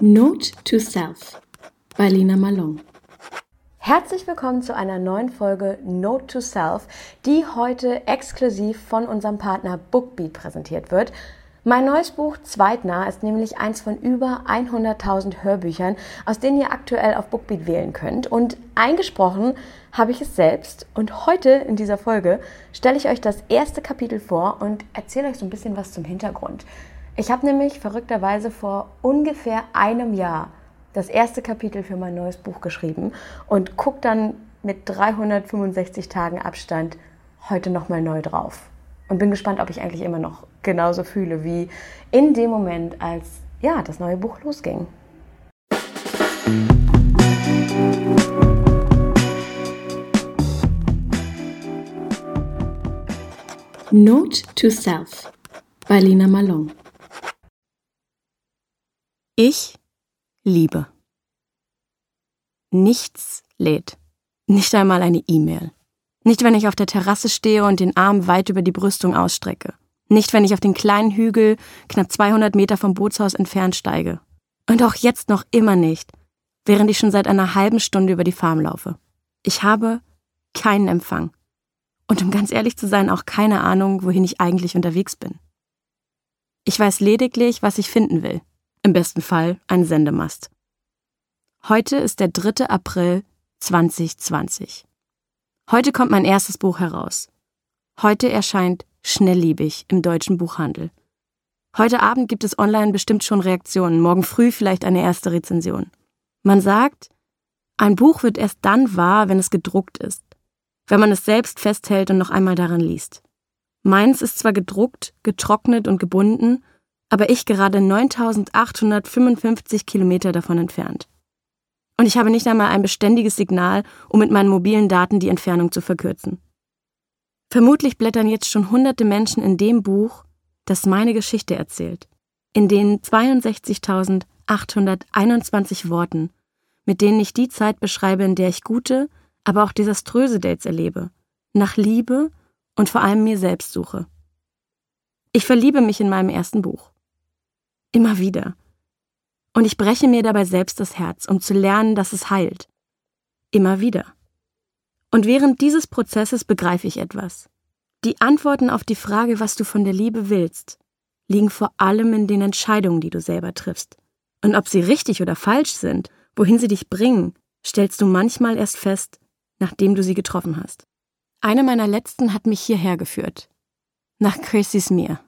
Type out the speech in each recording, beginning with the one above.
Note to Self bei Lina Malone. Herzlich willkommen zu einer neuen Folge Note to Self, die heute exklusiv von unserem Partner Bookbeat präsentiert wird. Mein neues Buch Zweitnah ist nämlich eins von über 100.000 Hörbüchern, aus denen ihr aktuell auf Bookbeat wählen könnt. Und eingesprochen habe ich es selbst. Und heute in dieser Folge stelle ich euch das erste Kapitel vor und erzähle euch so ein bisschen was zum Hintergrund. Ich habe nämlich verrückterweise vor ungefähr einem Jahr das erste Kapitel für mein neues Buch geschrieben und gucke dann mit 365 Tagen Abstand heute nochmal neu drauf. Und bin gespannt, ob ich eigentlich immer noch genauso fühle wie in dem Moment, als ja, das neue Buch losging. Note to Self bei Lina Malone. Ich liebe. Nichts lädt. Nicht einmal eine E-Mail. Nicht, wenn ich auf der Terrasse stehe und den Arm weit über die Brüstung ausstrecke. Nicht, wenn ich auf den kleinen Hügel knapp 200 Meter vom Bootshaus entfernt steige. Und auch jetzt noch immer nicht, während ich schon seit einer halben Stunde über die Farm laufe. Ich habe keinen Empfang. Und um ganz ehrlich zu sein, auch keine Ahnung, wohin ich eigentlich unterwegs bin. Ich weiß lediglich, was ich finden will. Im besten Fall ein Sendemast. Heute ist der 3. April 2020. Heute kommt mein erstes Buch heraus. Heute erscheint Schnellliebig im deutschen Buchhandel. Heute Abend gibt es online bestimmt schon Reaktionen, morgen früh vielleicht eine erste Rezension. Man sagt, ein Buch wird erst dann wahr, wenn es gedruckt ist, wenn man es selbst festhält und noch einmal daran liest. Meins ist zwar gedruckt, getrocknet und gebunden, aber ich gerade 9855 Kilometer davon entfernt. Und ich habe nicht einmal ein beständiges Signal, um mit meinen mobilen Daten die Entfernung zu verkürzen. Vermutlich blättern jetzt schon hunderte Menschen in dem Buch, das meine Geschichte erzählt, in den 62.821 Worten, mit denen ich die Zeit beschreibe, in der ich gute, aber auch desaströse Dates erlebe, nach Liebe und vor allem mir selbst suche. Ich verliebe mich in meinem ersten Buch. Immer wieder. Und ich breche mir dabei selbst das Herz, um zu lernen, dass es heilt. Immer wieder. Und während dieses Prozesses begreife ich etwas. Die Antworten auf die Frage, was du von der Liebe willst, liegen vor allem in den Entscheidungen, die du selber triffst. Und ob sie richtig oder falsch sind, wohin sie dich bringen, stellst du manchmal erst fest, nachdem du sie getroffen hast. Eine meiner letzten hat mich hierher geführt. Nach Mir,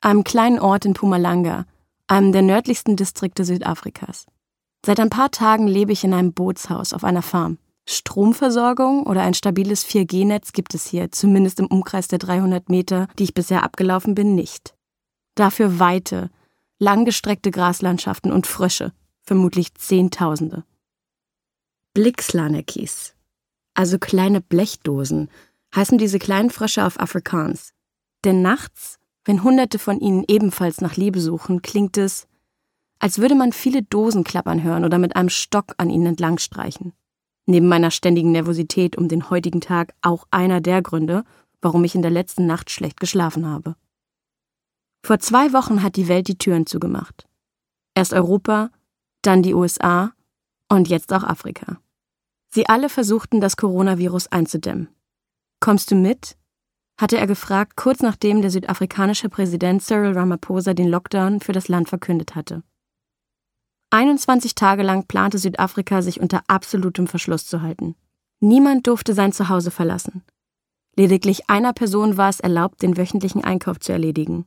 einem kleinen Ort in Pumalanga, einem der nördlichsten Distrikte Südafrikas. Seit ein paar Tagen lebe ich in einem Bootshaus auf einer Farm. Stromversorgung oder ein stabiles 4G-Netz gibt es hier, zumindest im Umkreis der 300 Meter, die ich bisher abgelaufen bin, nicht. Dafür weite, langgestreckte Graslandschaften und Frösche, vermutlich Zehntausende. Blixlanekis, also kleine Blechdosen, heißen diese kleinen Frösche auf Afrikaans. Denn nachts wenn Hunderte von ihnen ebenfalls nach Liebe suchen, klingt es, als würde man viele Dosen klappern hören oder mit einem Stock an ihnen entlang streichen. Neben meiner ständigen Nervosität um den heutigen Tag auch einer der Gründe, warum ich in der letzten Nacht schlecht geschlafen habe. Vor zwei Wochen hat die Welt die Türen zugemacht. Erst Europa, dann die USA und jetzt auch Afrika. Sie alle versuchten, das Coronavirus einzudämmen. Kommst du mit? Hatte er gefragt, kurz nachdem der südafrikanische Präsident Cyril Ramaphosa den Lockdown für das Land verkündet hatte. 21 Tage lang plante Südafrika, sich unter absolutem Verschluss zu halten. Niemand durfte sein Zuhause verlassen. Lediglich einer Person war es erlaubt, den wöchentlichen Einkauf zu erledigen.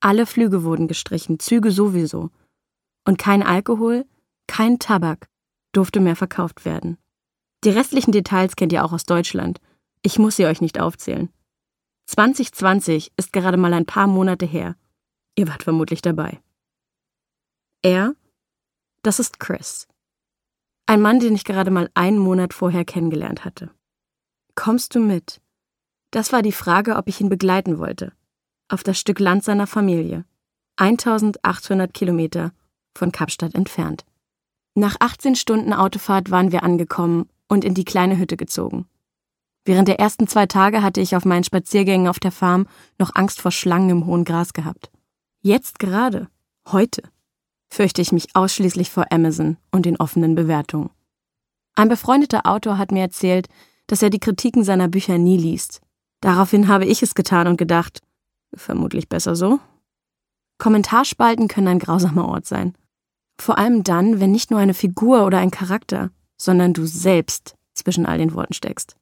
Alle Flüge wurden gestrichen, Züge sowieso. Und kein Alkohol, kein Tabak durfte mehr verkauft werden. Die restlichen Details kennt ihr auch aus Deutschland. Ich muss sie euch nicht aufzählen. 2020 ist gerade mal ein paar Monate her. Ihr wart vermutlich dabei. Er, das ist Chris. Ein Mann, den ich gerade mal einen Monat vorher kennengelernt hatte. Kommst du mit? Das war die Frage, ob ich ihn begleiten wollte. Auf das Stück Land seiner Familie. 1800 Kilometer von Kapstadt entfernt. Nach 18 Stunden Autofahrt waren wir angekommen und in die kleine Hütte gezogen. Während der ersten zwei Tage hatte ich auf meinen Spaziergängen auf der Farm noch Angst vor Schlangen im hohen Gras gehabt. Jetzt gerade, heute, fürchte ich mich ausschließlich vor Amazon und den offenen Bewertungen. Ein befreundeter Autor hat mir erzählt, dass er die Kritiken seiner Bücher nie liest. Daraufhin habe ich es getan und gedacht, vermutlich besser so. Kommentarspalten können ein grausamer Ort sein. Vor allem dann, wenn nicht nur eine Figur oder ein Charakter, sondern du selbst zwischen all den Worten steckst.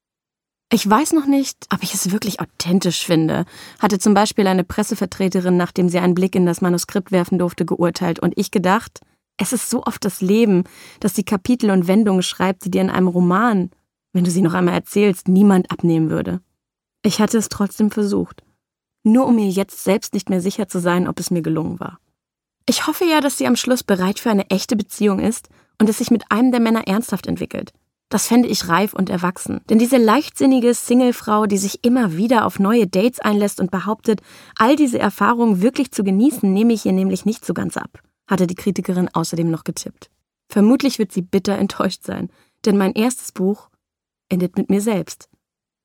Ich weiß noch nicht, ob ich es wirklich authentisch finde, hatte zum Beispiel eine Pressevertreterin, nachdem sie einen Blick in das Manuskript werfen durfte, geurteilt und ich gedacht, es ist so oft das Leben, das die Kapitel und Wendungen schreibt, die dir in einem Roman, wenn du sie noch einmal erzählst, niemand abnehmen würde. Ich hatte es trotzdem versucht, nur um mir jetzt selbst nicht mehr sicher zu sein, ob es mir gelungen war. Ich hoffe ja, dass sie am Schluss bereit für eine echte Beziehung ist und es sich mit einem der Männer ernsthaft entwickelt. Das fände ich reif und erwachsen. Denn diese leichtsinnige Singlefrau, die sich immer wieder auf neue Dates einlässt und behauptet, all diese Erfahrungen wirklich zu genießen, nehme ich ihr nämlich nicht so ganz ab, hatte die Kritikerin außerdem noch getippt. Vermutlich wird sie bitter enttäuscht sein, denn mein erstes Buch endet mit mir selbst.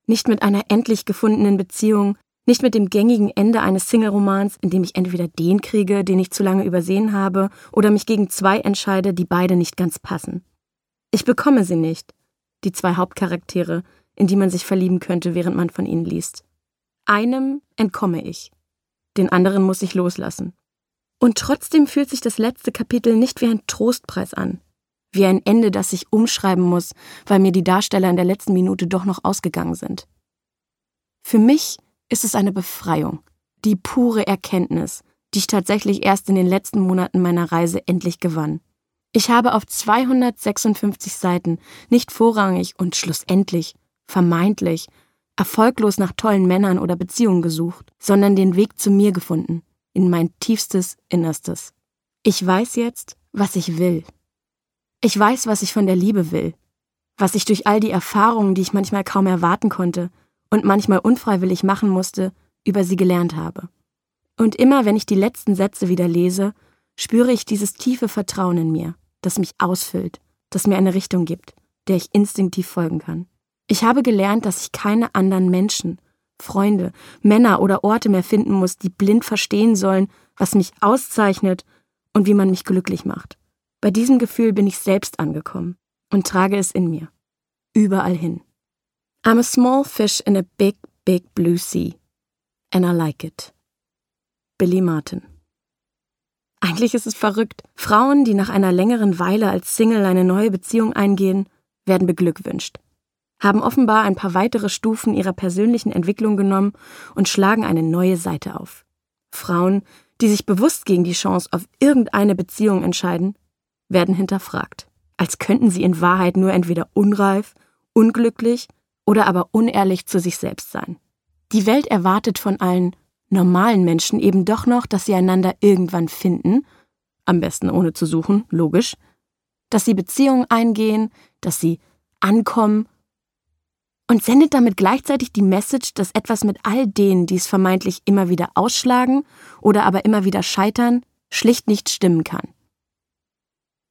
Nicht mit einer endlich gefundenen Beziehung, nicht mit dem gängigen Ende eines Single-Romans, in dem ich entweder den kriege, den ich zu lange übersehen habe, oder mich gegen zwei entscheide, die beide nicht ganz passen. Ich bekomme sie nicht, die zwei Hauptcharaktere, in die man sich verlieben könnte, während man von ihnen liest. Einem entkomme ich, den anderen muss ich loslassen. Und trotzdem fühlt sich das letzte Kapitel nicht wie ein Trostpreis an, wie ein Ende, das ich umschreiben muss, weil mir die Darsteller in der letzten Minute doch noch ausgegangen sind. Für mich ist es eine Befreiung, die pure Erkenntnis, die ich tatsächlich erst in den letzten Monaten meiner Reise endlich gewann. Ich habe auf 256 Seiten nicht vorrangig und schlussendlich, vermeintlich, erfolglos nach tollen Männern oder Beziehungen gesucht, sondern den Weg zu mir gefunden, in mein tiefstes Innerstes. Ich weiß jetzt, was ich will. Ich weiß, was ich von der Liebe will, was ich durch all die Erfahrungen, die ich manchmal kaum erwarten konnte und manchmal unfreiwillig machen musste, über sie gelernt habe. Und immer wenn ich die letzten Sätze wieder lese, spüre ich dieses tiefe Vertrauen in mir, das mich ausfüllt, das mir eine Richtung gibt, der ich instinktiv folgen kann. Ich habe gelernt, dass ich keine anderen Menschen, Freunde, Männer oder Orte mehr finden muss, die blind verstehen sollen, was mich auszeichnet und wie man mich glücklich macht. Bei diesem Gefühl bin ich selbst angekommen und trage es in mir. Überall hin. I'm a small fish in a big, big blue sea. And I like it. Billy Martin eigentlich ist es verrückt. Frauen, die nach einer längeren Weile als Single eine neue Beziehung eingehen, werden beglückwünscht, haben offenbar ein paar weitere Stufen ihrer persönlichen Entwicklung genommen und schlagen eine neue Seite auf. Frauen, die sich bewusst gegen die Chance auf irgendeine Beziehung entscheiden, werden hinterfragt, als könnten sie in Wahrheit nur entweder unreif, unglücklich oder aber unehrlich zu sich selbst sein. Die Welt erwartet von allen normalen Menschen eben doch noch, dass sie einander irgendwann finden, am besten ohne zu suchen, logisch, dass sie Beziehungen eingehen, dass sie ankommen und sendet damit gleichzeitig die Message, dass etwas mit all denen, die es vermeintlich immer wieder ausschlagen oder aber immer wieder scheitern, schlicht nicht stimmen kann.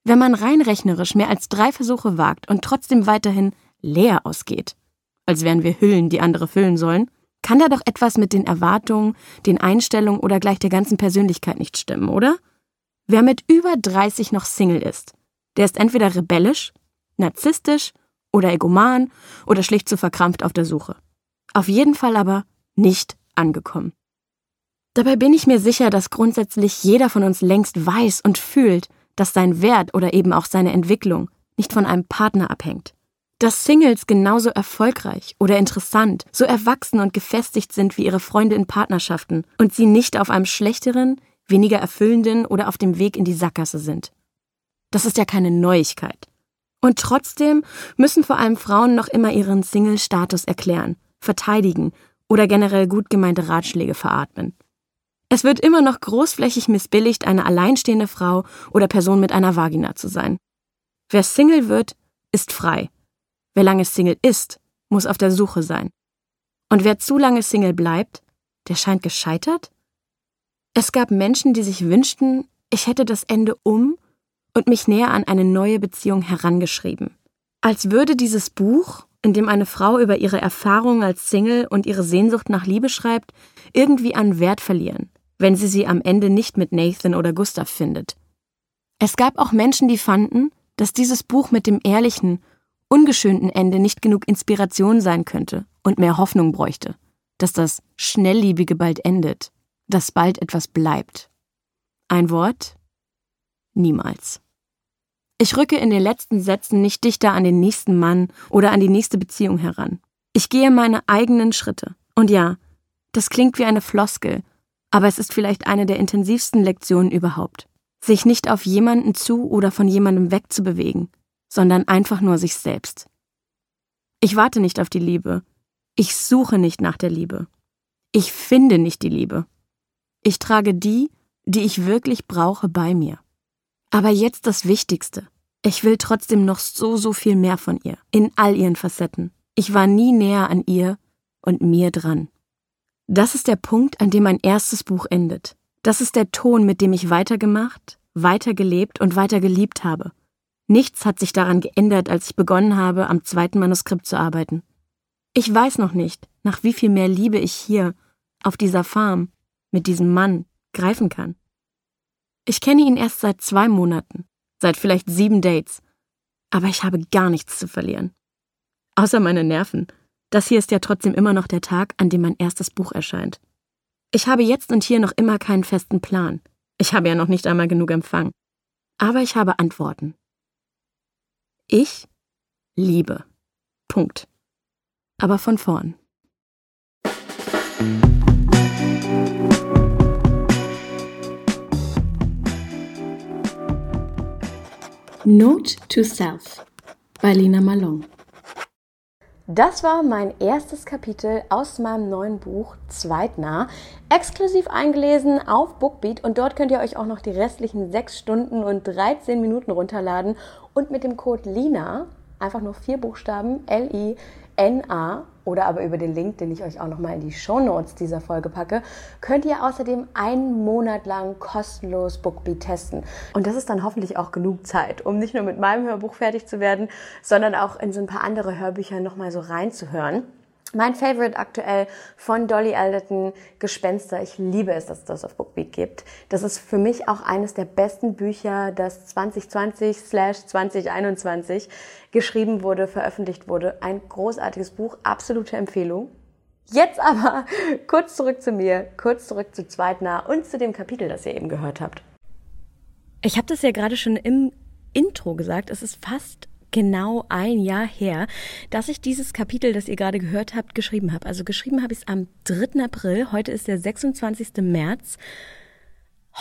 Wenn man rein rechnerisch mehr als drei Versuche wagt und trotzdem weiterhin leer ausgeht, als wären wir Hüllen, die andere füllen sollen, kann da doch etwas mit den Erwartungen, den Einstellungen oder gleich der ganzen Persönlichkeit nicht stimmen, oder? Wer mit über 30 noch Single ist, der ist entweder rebellisch, narzisstisch oder egoman oder schlicht zu verkrampft auf der Suche. Auf jeden Fall aber nicht angekommen. Dabei bin ich mir sicher, dass grundsätzlich jeder von uns längst weiß und fühlt, dass sein Wert oder eben auch seine Entwicklung nicht von einem Partner abhängt dass Singles genauso erfolgreich oder interessant, so erwachsen und gefestigt sind wie ihre Freunde in Partnerschaften und sie nicht auf einem schlechteren, weniger erfüllenden oder auf dem Weg in die Sackgasse sind. Das ist ja keine Neuigkeit. Und trotzdem müssen vor allem Frauen noch immer ihren Single-Status erklären, verteidigen oder generell gut gemeinte Ratschläge veratmen. Es wird immer noch großflächig missbilligt, eine alleinstehende Frau oder Person mit einer Vagina zu sein. Wer Single wird, ist frei Wer lange Single ist, muss auf der Suche sein. Und wer zu lange Single bleibt, der scheint gescheitert? Es gab Menschen, die sich wünschten, ich hätte das Ende um und mich näher an eine neue Beziehung herangeschrieben. Als würde dieses Buch, in dem eine Frau über ihre Erfahrungen als Single und ihre Sehnsucht nach Liebe schreibt, irgendwie an Wert verlieren, wenn sie sie am Ende nicht mit Nathan oder Gustav findet. Es gab auch Menschen, die fanden, dass dieses Buch mit dem ehrlichen, ungeschönten Ende nicht genug Inspiration sein könnte und mehr Hoffnung bräuchte, dass das Schnellliebige bald endet, dass bald etwas bleibt. Ein Wort? Niemals. Ich rücke in den letzten Sätzen nicht dichter an den nächsten Mann oder an die nächste Beziehung heran. Ich gehe meine eigenen Schritte. Und ja, das klingt wie eine Floskel, aber es ist vielleicht eine der intensivsten Lektionen überhaupt. Sich nicht auf jemanden zu oder von jemandem wegzubewegen, sondern einfach nur sich selbst. Ich warte nicht auf die Liebe. Ich suche nicht nach der Liebe. Ich finde nicht die Liebe. Ich trage die, die ich wirklich brauche, bei mir. Aber jetzt das Wichtigste. Ich will trotzdem noch so, so viel mehr von ihr, in all ihren Facetten. Ich war nie näher an ihr und mir dran. Das ist der Punkt, an dem mein erstes Buch endet. Das ist der Ton, mit dem ich weitergemacht, weitergelebt und weiter geliebt habe. Nichts hat sich daran geändert, als ich begonnen habe, am zweiten Manuskript zu arbeiten. Ich weiß noch nicht, nach wie viel mehr Liebe ich hier, auf dieser Farm, mit diesem Mann, greifen kann. Ich kenne ihn erst seit zwei Monaten, seit vielleicht sieben Dates. Aber ich habe gar nichts zu verlieren. Außer meine Nerven. Das hier ist ja trotzdem immer noch der Tag, an dem mein erstes Buch erscheint. Ich habe jetzt und hier noch immer keinen festen Plan. Ich habe ja noch nicht einmal genug Empfang. Aber ich habe Antworten. Ich liebe. Punkt. Aber von vorn. Note to Self bei Lina Malone. Das war mein erstes Kapitel aus meinem neuen Buch Zweitnah, exklusiv eingelesen auf Bookbeat. Und dort könnt ihr euch auch noch die restlichen 6 Stunden und 13 Minuten runterladen und mit dem Code LINA, einfach nur vier Buchstaben, L-I-N-A oder aber über den Link, den ich euch auch nochmal in die Show Notes dieser Folge packe, könnt ihr außerdem einen Monat lang kostenlos Bookbeat testen. Und das ist dann hoffentlich auch genug Zeit, um nicht nur mit meinem Hörbuch fertig zu werden, sondern auch in so ein paar andere Hörbücher nochmal so reinzuhören. Mein Favorite aktuell von Dolly Alderton, Gespenster. Ich liebe es, dass es das auf Bookbeat gibt. Das ist für mich auch eines der besten Bücher, das 2020 2021 geschrieben wurde, veröffentlicht wurde. Ein großartiges Buch, absolute Empfehlung. Jetzt aber kurz zurück zu mir, kurz zurück zu Zweitnah und zu dem Kapitel, das ihr eben gehört habt. Ich habe das ja gerade schon im Intro gesagt. Es ist fast genau ein Jahr her, dass ich dieses Kapitel, das ihr gerade gehört habt, geschrieben habe. Also geschrieben habe ich es am 3. April, heute ist der 26. März.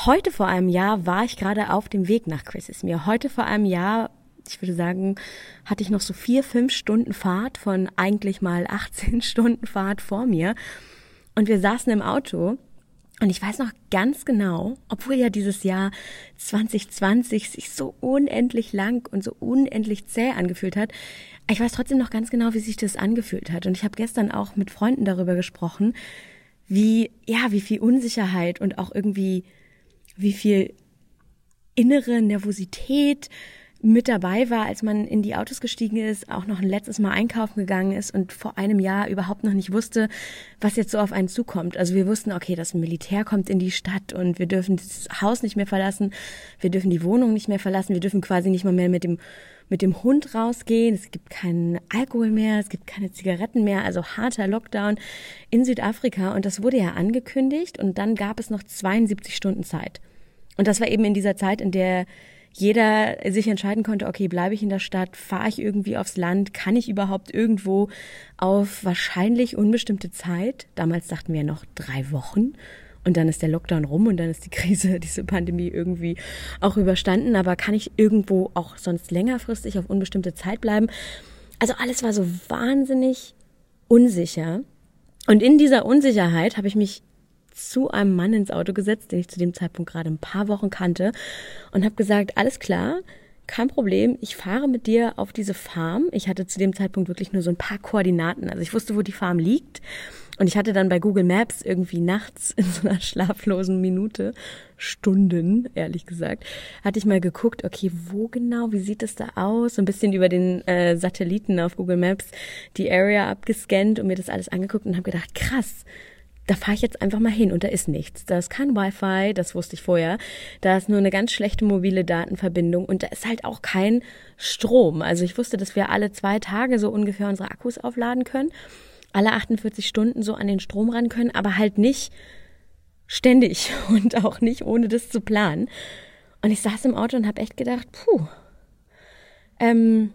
Heute vor einem Jahr war ich gerade auf dem Weg nach Chris's Mir. Heute vor einem Jahr, ich würde sagen, hatte ich noch so vier, fünf Stunden Fahrt von eigentlich mal 18 Stunden Fahrt vor mir. Und wir saßen im Auto und ich weiß noch ganz genau, obwohl ja dieses Jahr 2020 sich so unendlich lang und so unendlich zäh angefühlt hat, ich weiß trotzdem noch ganz genau, wie sich das angefühlt hat. Und ich habe gestern auch mit Freunden darüber gesprochen, wie, ja, wie viel Unsicherheit und auch irgendwie, wie viel innere Nervosität mit dabei war, als man in die Autos gestiegen ist, auch noch ein letztes Mal einkaufen gegangen ist und vor einem Jahr überhaupt noch nicht wusste, was jetzt so auf einen zukommt. Also wir wussten, okay, das Militär kommt in die Stadt und wir dürfen das Haus nicht mehr verlassen, wir dürfen die Wohnung nicht mehr verlassen, wir dürfen quasi nicht mal mehr mit dem mit dem Hund rausgehen, es gibt keinen Alkohol mehr, es gibt keine Zigaretten mehr, also harter Lockdown in Südafrika und das wurde ja angekündigt und dann gab es noch 72 Stunden Zeit. Und das war eben in dieser Zeit, in der jeder sich entscheiden konnte, okay, bleibe ich in der Stadt, fahre ich irgendwie aufs Land, kann ich überhaupt irgendwo auf wahrscheinlich unbestimmte Zeit, damals dachten wir noch drei Wochen, und dann ist der Lockdown rum und dann ist die Krise, diese Pandemie irgendwie auch überstanden, aber kann ich irgendwo auch sonst längerfristig auf unbestimmte Zeit bleiben? Also alles war so wahnsinnig unsicher. Und in dieser Unsicherheit habe ich mich zu einem Mann ins Auto gesetzt, den ich zu dem Zeitpunkt gerade ein paar Wochen kannte und habe gesagt, alles klar, kein Problem, ich fahre mit dir auf diese Farm. Ich hatte zu dem Zeitpunkt wirklich nur so ein paar Koordinaten. Also ich wusste, wo die Farm liegt. Und ich hatte dann bei Google Maps irgendwie nachts in so einer schlaflosen Minute, Stunden, ehrlich gesagt, hatte ich mal geguckt, okay, wo genau, wie sieht es da aus? So ein bisschen über den äh, Satelliten auf Google Maps die Area abgescannt und mir das alles angeguckt und habe gedacht, krass, da fahre ich jetzt einfach mal hin und da ist nichts. Da ist kein Wi-Fi, das wusste ich vorher. Da ist nur eine ganz schlechte mobile Datenverbindung und da ist halt auch kein Strom. Also ich wusste, dass wir alle zwei Tage so ungefähr unsere Akkus aufladen können, alle 48 Stunden so an den Strom ran können, aber halt nicht ständig und auch nicht ohne das zu planen. Und ich saß im Auto und habe echt gedacht, puh, ähm,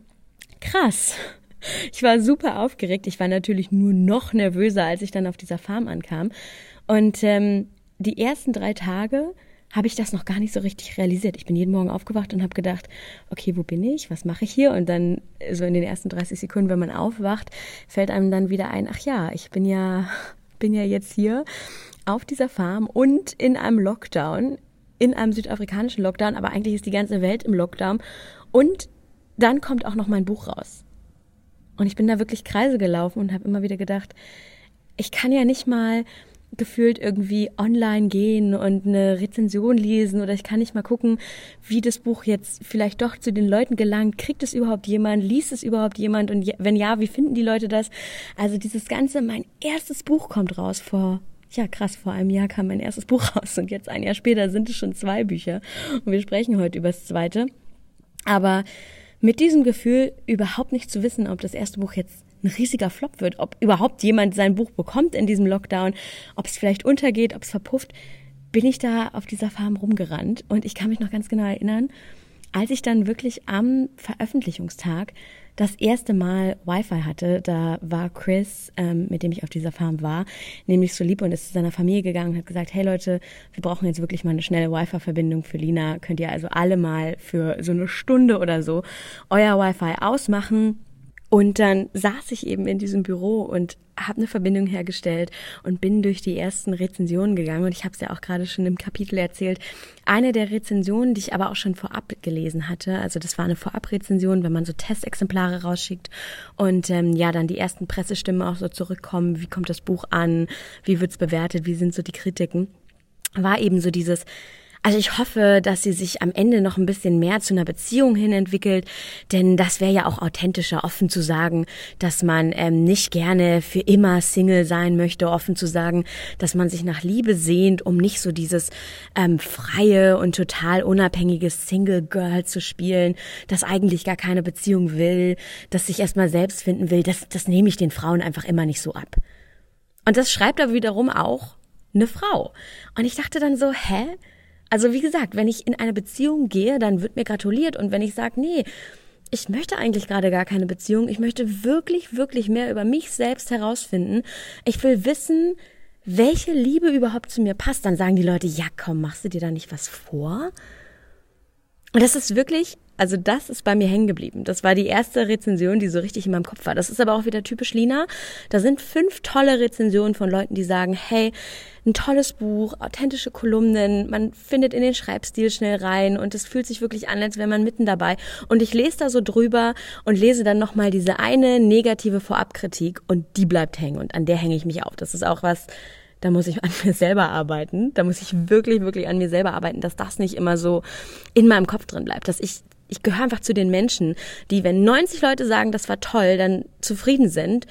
krass. Ich war super aufgeregt. Ich war natürlich nur noch nervöser, als ich dann auf dieser Farm ankam. Und ähm, die ersten drei Tage habe ich das noch gar nicht so richtig realisiert. Ich bin jeden Morgen aufgewacht und habe gedacht, okay, wo bin ich? Was mache ich hier? Und dann so in den ersten 30 Sekunden, wenn man aufwacht, fällt einem dann wieder ein, ach ja, ich bin ja bin ja jetzt hier auf dieser Farm und in einem Lockdown, in einem südafrikanischen Lockdown, aber eigentlich ist die ganze Welt im Lockdown und dann kommt auch noch mein Buch raus. Und ich bin da wirklich Kreise gelaufen und habe immer wieder gedacht, ich kann ja nicht mal gefühlt irgendwie online gehen und eine Rezension lesen oder ich kann nicht mal gucken, wie das Buch jetzt vielleicht doch zu den Leuten gelangt. Kriegt es überhaupt jemand? Liest es überhaupt jemand? Und wenn ja, wie finden die Leute das? Also dieses Ganze, mein erstes Buch kommt raus vor ja krass, vor einem Jahr kam mein erstes Buch raus und jetzt ein Jahr später sind es schon zwei Bücher und wir sprechen heute über das zweite. Aber mit diesem Gefühl, überhaupt nicht zu wissen, ob das erste Buch jetzt ein riesiger Flop wird, ob überhaupt jemand sein Buch bekommt in diesem Lockdown, ob es vielleicht untergeht, ob es verpufft, bin ich da auf dieser Farm rumgerannt. Und ich kann mich noch ganz genau erinnern, als ich dann wirklich am Veröffentlichungstag das erste Mal Wi-Fi hatte, da war Chris, ähm, mit dem ich auf dieser Farm war, nämlich so lieb und ist zu seiner Familie gegangen und hat gesagt, hey Leute, wir brauchen jetzt wirklich mal eine schnelle Wi-Fi-Verbindung für Lina. Könnt ihr also alle mal für so eine Stunde oder so euer Wi-Fi ausmachen? Und dann saß ich eben in diesem Büro und habe eine Verbindung hergestellt und bin durch die ersten Rezensionen gegangen. Und ich habe es ja auch gerade schon im Kapitel erzählt. Eine der Rezensionen, die ich aber auch schon vorab gelesen hatte, also das war eine Vorabrezension, wenn man so Testexemplare rausschickt und ähm, ja, dann die ersten Pressestimmen auch so zurückkommen. Wie kommt das Buch an? Wie wird's bewertet? Wie sind so die Kritiken? War eben so dieses also ich hoffe, dass sie sich am Ende noch ein bisschen mehr zu einer Beziehung hin entwickelt, denn das wäre ja auch authentischer, offen zu sagen, dass man ähm, nicht gerne für immer Single sein möchte, offen zu sagen, dass man sich nach Liebe sehnt, um nicht so dieses ähm, freie und total unabhängige Single Girl zu spielen, das eigentlich gar keine Beziehung will, das sich erstmal selbst finden will. Das, das nehme ich den Frauen einfach immer nicht so ab. Und das schreibt aber wiederum auch eine Frau. Und ich dachte dann so, hä? Also wie gesagt, wenn ich in eine Beziehung gehe, dann wird mir gratuliert. Und wenn ich sage, nee, ich möchte eigentlich gerade gar keine Beziehung, ich möchte wirklich, wirklich mehr über mich selbst herausfinden. Ich will wissen, welche Liebe überhaupt zu mir passt. Dann sagen die Leute, ja komm, machst du dir da nicht was vor? Und das ist wirklich also das ist bei mir hängen geblieben. Das war die erste Rezension, die so richtig in meinem Kopf war. Das ist aber auch wieder typisch Lina. Da sind fünf tolle Rezensionen von Leuten, die sagen, hey, ein tolles Buch, authentische Kolumnen, man findet in den Schreibstil schnell rein und es fühlt sich wirklich an, als wäre man mitten dabei. Und ich lese da so drüber und lese dann nochmal diese eine negative Vorabkritik und die bleibt hängen und an der hänge ich mich auf. Das ist auch was, da muss ich an mir selber arbeiten. Da muss ich wirklich, wirklich an mir selber arbeiten, dass das nicht immer so in meinem Kopf drin bleibt, dass ich ich gehöre einfach zu den Menschen, die, wenn 90 Leute sagen, das war toll, dann zufrieden sind,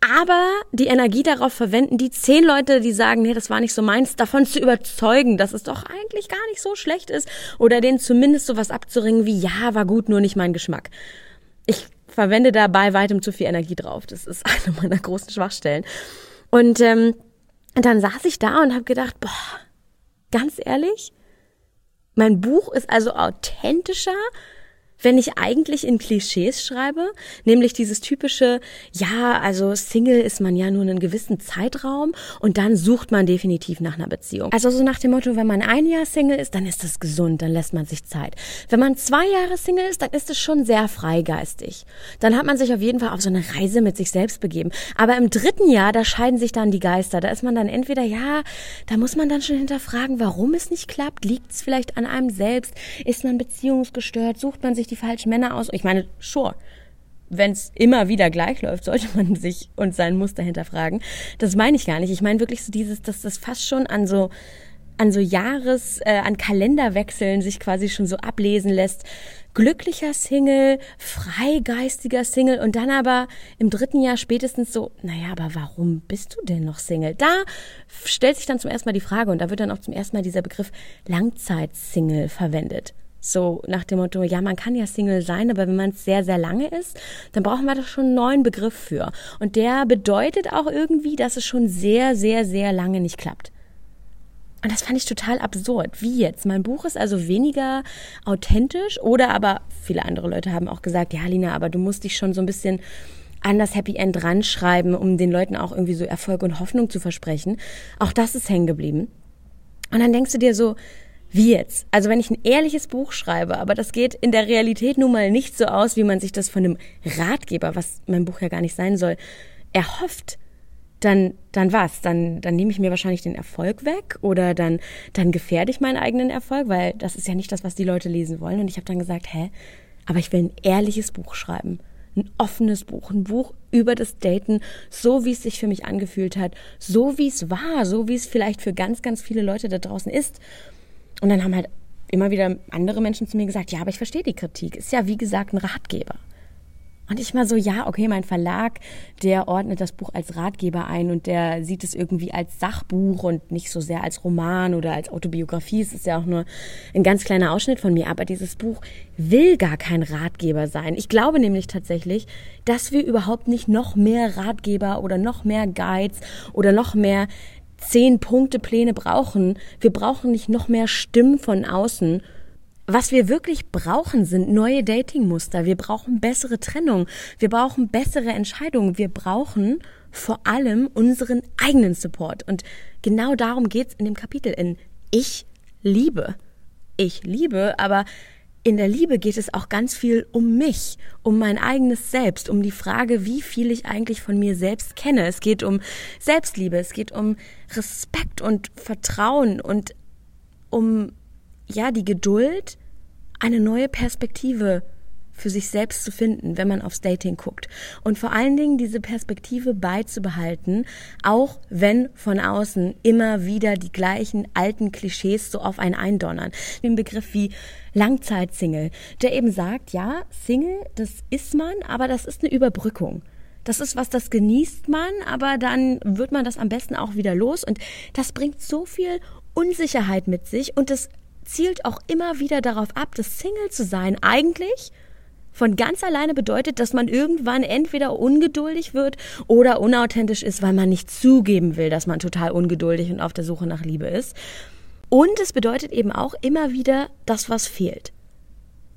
aber die Energie darauf verwenden, die zehn Leute, die sagen, nee, das war nicht so meins, davon zu überzeugen, dass es doch eigentlich gar nicht so schlecht ist oder denen zumindest sowas abzuringen wie, ja, war gut, nur nicht mein Geschmack. Ich verwende da bei weitem zu viel Energie drauf. Das ist eine meiner großen Schwachstellen. Und ähm, dann saß ich da und habe gedacht, boah, ganz ehrlich, mein Buch ist also authentischer wenn ich eigentlich in Klischees schreibe, nämlich dieses typische, ja, also Single ist man ja nur einen gewissen Zeitraum und dann sucht man definitiv nach einer Beziehung. Also so nach dem Motto, wenn man ein Jahr Single ist, dann ist das gesund, dann lässt man sich Zeit. Wenn man zwei Jahre Single ist, dann ist es schon sehr freigeistig. Dann hat man sich auf jeden Fall auf so eine Reise mit sich selbst begeben. Aber im dritten Jahr, da scheiden sich dann die Geister. Da ist man dann entweder, ja, da muss man dann schon hinterfragen, warum es nicht klappt. Liegt es vielleicht an einem selbst? Ist man beziehungsgestört? Sucht man sich die falschen Männer aus? Ich meine, sure. Wenn es immer wieder gleich läuft, sollte man sich und sein Muster hinterfragen. Das meine ich gar nicht. Ich meine wirklich so dieses, dass das fast schon an so an so Jahres, äh, an Kalenderwechseln sich quasi schon so ablesen lässt. Glücklicher Single, freigeistiger Single und dann aber im dritten Jahr spätestens so, naja, aber warum bist du denn noch Single? Da stellt sich dann zum ersten Mal die Frage und da wird dann auch zum ersten Mal dieser Begriff Langzeitsingle verwendet. So nach dem Motto, ja, man kann ja Single sein, aber wenn man es sehr, sehr lange ist, dann brauchen wir da schon einen neuen Begriff für. Und der bedeutet auch irgendwie, dass es schon sehr, sehr, sehr lange nicht klappt. Und das fand ich total absurd. Wie jetzt? Mein Buch ist also weniger authentisch oder aber viele andere Leute haben auch gesagt, ja, Lina, aber du musst dich schon so ein bisschen an das Happy End ranschreiben, um den Leuten auch irgendwie so Erfolg und Hoffnung zu versprechen. Auch das ist hängen geblieben. Und dann denkst du dir so, wie jetzt? Also wenn ich ein ehrliches Buch schreibe, aber das geht in der Realität nun mal nicht so aus, wie man sich das von einem Ratgeber, was mein Buch ja gar nicht sein soll, erhofft, dann, dann was? Dann, dann nehme ich mir wahrscheinlich den Erfolg weg oder dann, dann gefährde ich meinen eigenen Erfolg, weil das ist ja nicht das, was die Leute lesen wollen. Und ich habe dann gesagt, hä? Aber ich will ein ehrliches Buch schreiben. Ein offenes Buch, ein Buch über das Daten, so wie es sich für mich angefühlt hat, so wie es war, so wie es vielleicht für ganz, ganz viele Leute da draußen ist. Und dann haben halt immer wieder andere Menschen zu mir gesagt, ja, aber ich verstehe die Kritik. Ist ja wie gesagt ein Ratgeber. Und ich mal so, ja, okay, mein Verlag, der ordnet das Buch als Ratgeber ein und der sieht es irgendwie als Sachbuch und nicht so sehr als Roman oder als Autobiografie. Es ist ja auch nur ein ganz kleiner Ausschnitt von mir. Aber dieses Buch will gar kein Ratgeber sein. Ich glaube nämlich tatsächlich, dass wir überhaupt nicht noch mehr Ratgeber oder noch mehr Guides oder noch mehr zehn Punkte Pläne brauchen. Wir brauchen nicht noch mehr Stimmen von außen. Was wir wirklich brauchen, sind neue Datingmuster. Wir brauchen bessere Trennung. Wir brauchen bessere Entscheidungen. Wir brauchen vor allem unseren eigenen Support. Und genau darum geht's in dem Kapitel in Ich liebe. Ich liebe, aber in der Liebe geht es auch ganz viel um mich, um mein eigenes Selbst, um die Frage, wie viel ich eigentlich von mir selbst kenne. Es geht um Selbstliebe, es geht um Respekt und Vertrauen und um ja die Geduld, eine neue Perspektive für sich selbst zu finden, wenn man aufs Dating guckt. Und vor allen Dingen diese Perspektive beizubehalten, auch wenn von außen immer wieder die gleichen alten Klischees so auf einen eindonnern. Den Begriff wie Langzeitsingle, der eben sagt, ja, Single, das ist man, aber das ist eine Überbrückung. Das ist was, das genießt man, aber dann wird man das am besten auch wieder los und das bringt so viel Unsicherheit mit sich und das zielt auch immer wieder darauf ab, dass Single zu sein eigentlich von ganz alleine bedeutet, dass man irgendwann entweder ungeduldig wird oder unauthentisch ist, weil man nicht zugeben will, dass man total ungeduldig und auf der Suche nach Liebe ist. Und es bedeutet eben auch immer wieder das, was fehlt.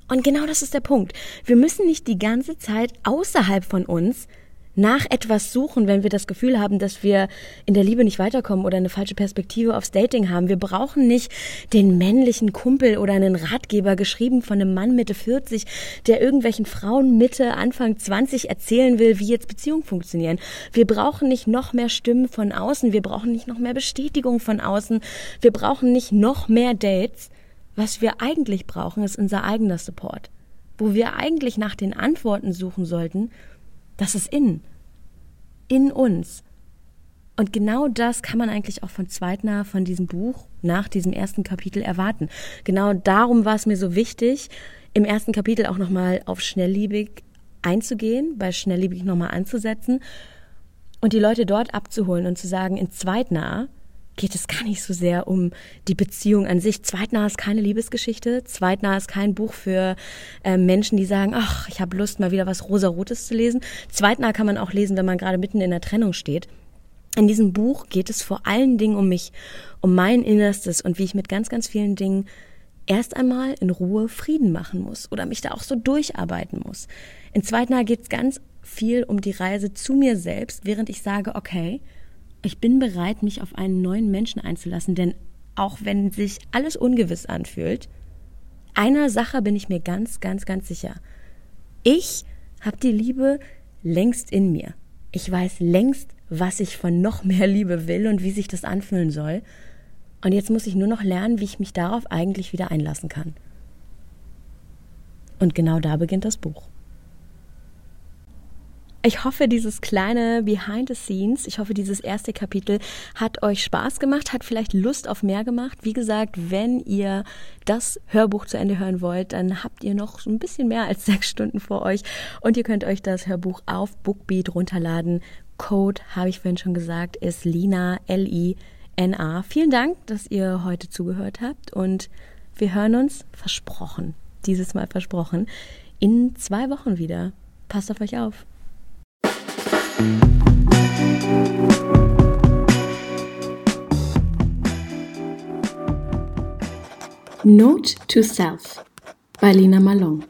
Und genau das ist der Punkt. Wir müssen nicht die ganze Zeit außerhalb von uns nach etwas suchen, wenn wir das Gefühl haben, dass wir in der Liebe nicht weiterkommen oder eine falsche Perspektive aufs Dating haben. Wir brauchen nicht den männlichen Kumpel oder einen Ratgeber geschrieben von einem Mann Mitte 40, der irgendwelchen Frauen Mitte, Anfang 20 erzählen will, wie jetzt Beziehungen funktionieren. Wir brauchen nicht noch mehr Stimmen von außen. Wir brauchen nicht noch mehr Bestätigung von außen. Wir brauchen nicht noch mehr Dates. Was wir eigentlich brauchen, ist unser eigener Support. Wo wir eigentlich nach den Antworten suchen sollten, das ist innen. In uns. Und genau das kann man eigentlich auch von Zweitner, von diesem Buch, nach diesem ersten Kapitel erwarten. Genau darum war es mir so wichtig, im ersten Kapitel auch nochmal auf schnellliebig einzugehen, bei schnellliebig nochmal anzusetzen und die Leute dort abzuholen und zu sagen, in Zweitnah geht es gar nicht so sehr um die Beziehung an sich. Zweitnah ist keine Liebesgeschichte. Zweitnah ist kein Buch für äh, Menschen, die sagen, ach, ich habe Lust, mal wieder was Rosarotes zu lesen. Zweitnah kann man auch lesen, wenn man gerade mitten in der Trennung steht. In diesem Buch geht es vor allen Dingen um mich, um mein Innerstes und wie ich mit ganz, ganz vielen Dingen erst einmal in Ruhe Frieden machen muss oder mich da auch so durcharbeiten muss. In Zweitnah geht es ganz viel um die Reise zu mir selbst, während ich sage, okay, ich bin bereit, mich auf einen neuen Menschen einzulassen, denn auch wenn sich alles ungewiss anfühlt, einer Sache bin ich mir ganz, ganz, ganz sicher. Ich habe die Liebe längst in mir. Ich weiß längst, was ich von noch mehr Liebe will und wie sich das anfühlen soll. Und jetzt muss ich nur noch lernen, wie ich mich darauf eigentlich wieder einlassen kann. Und genau da beginnt das Buch. Ich hoffe, dieses kleine Behind the Scenes, ich hoffe, dieses erste Kapitel hat euch Spaß gemacht, hat vielleicht Lust auf mehr gemacht. Wie gesagt, wenn ihr das Hörbuch zu Ende hören wollt, dann habt ihr noch ein bisschen mehr als sechs Stunden vor euch und ihr könnt euch das Hörbuch auf Bookbeat runterladen. Code, habe ich vorhin schon gesagt, ist Lina, L-I-N-A. Vielen Dank, dass ihr heute zugehört habt und wir hören uns, versprochen, dieses Mal versprochen, in zwei Wochen wieder. Passt auf euch auf. Note to Self bei Lina Malone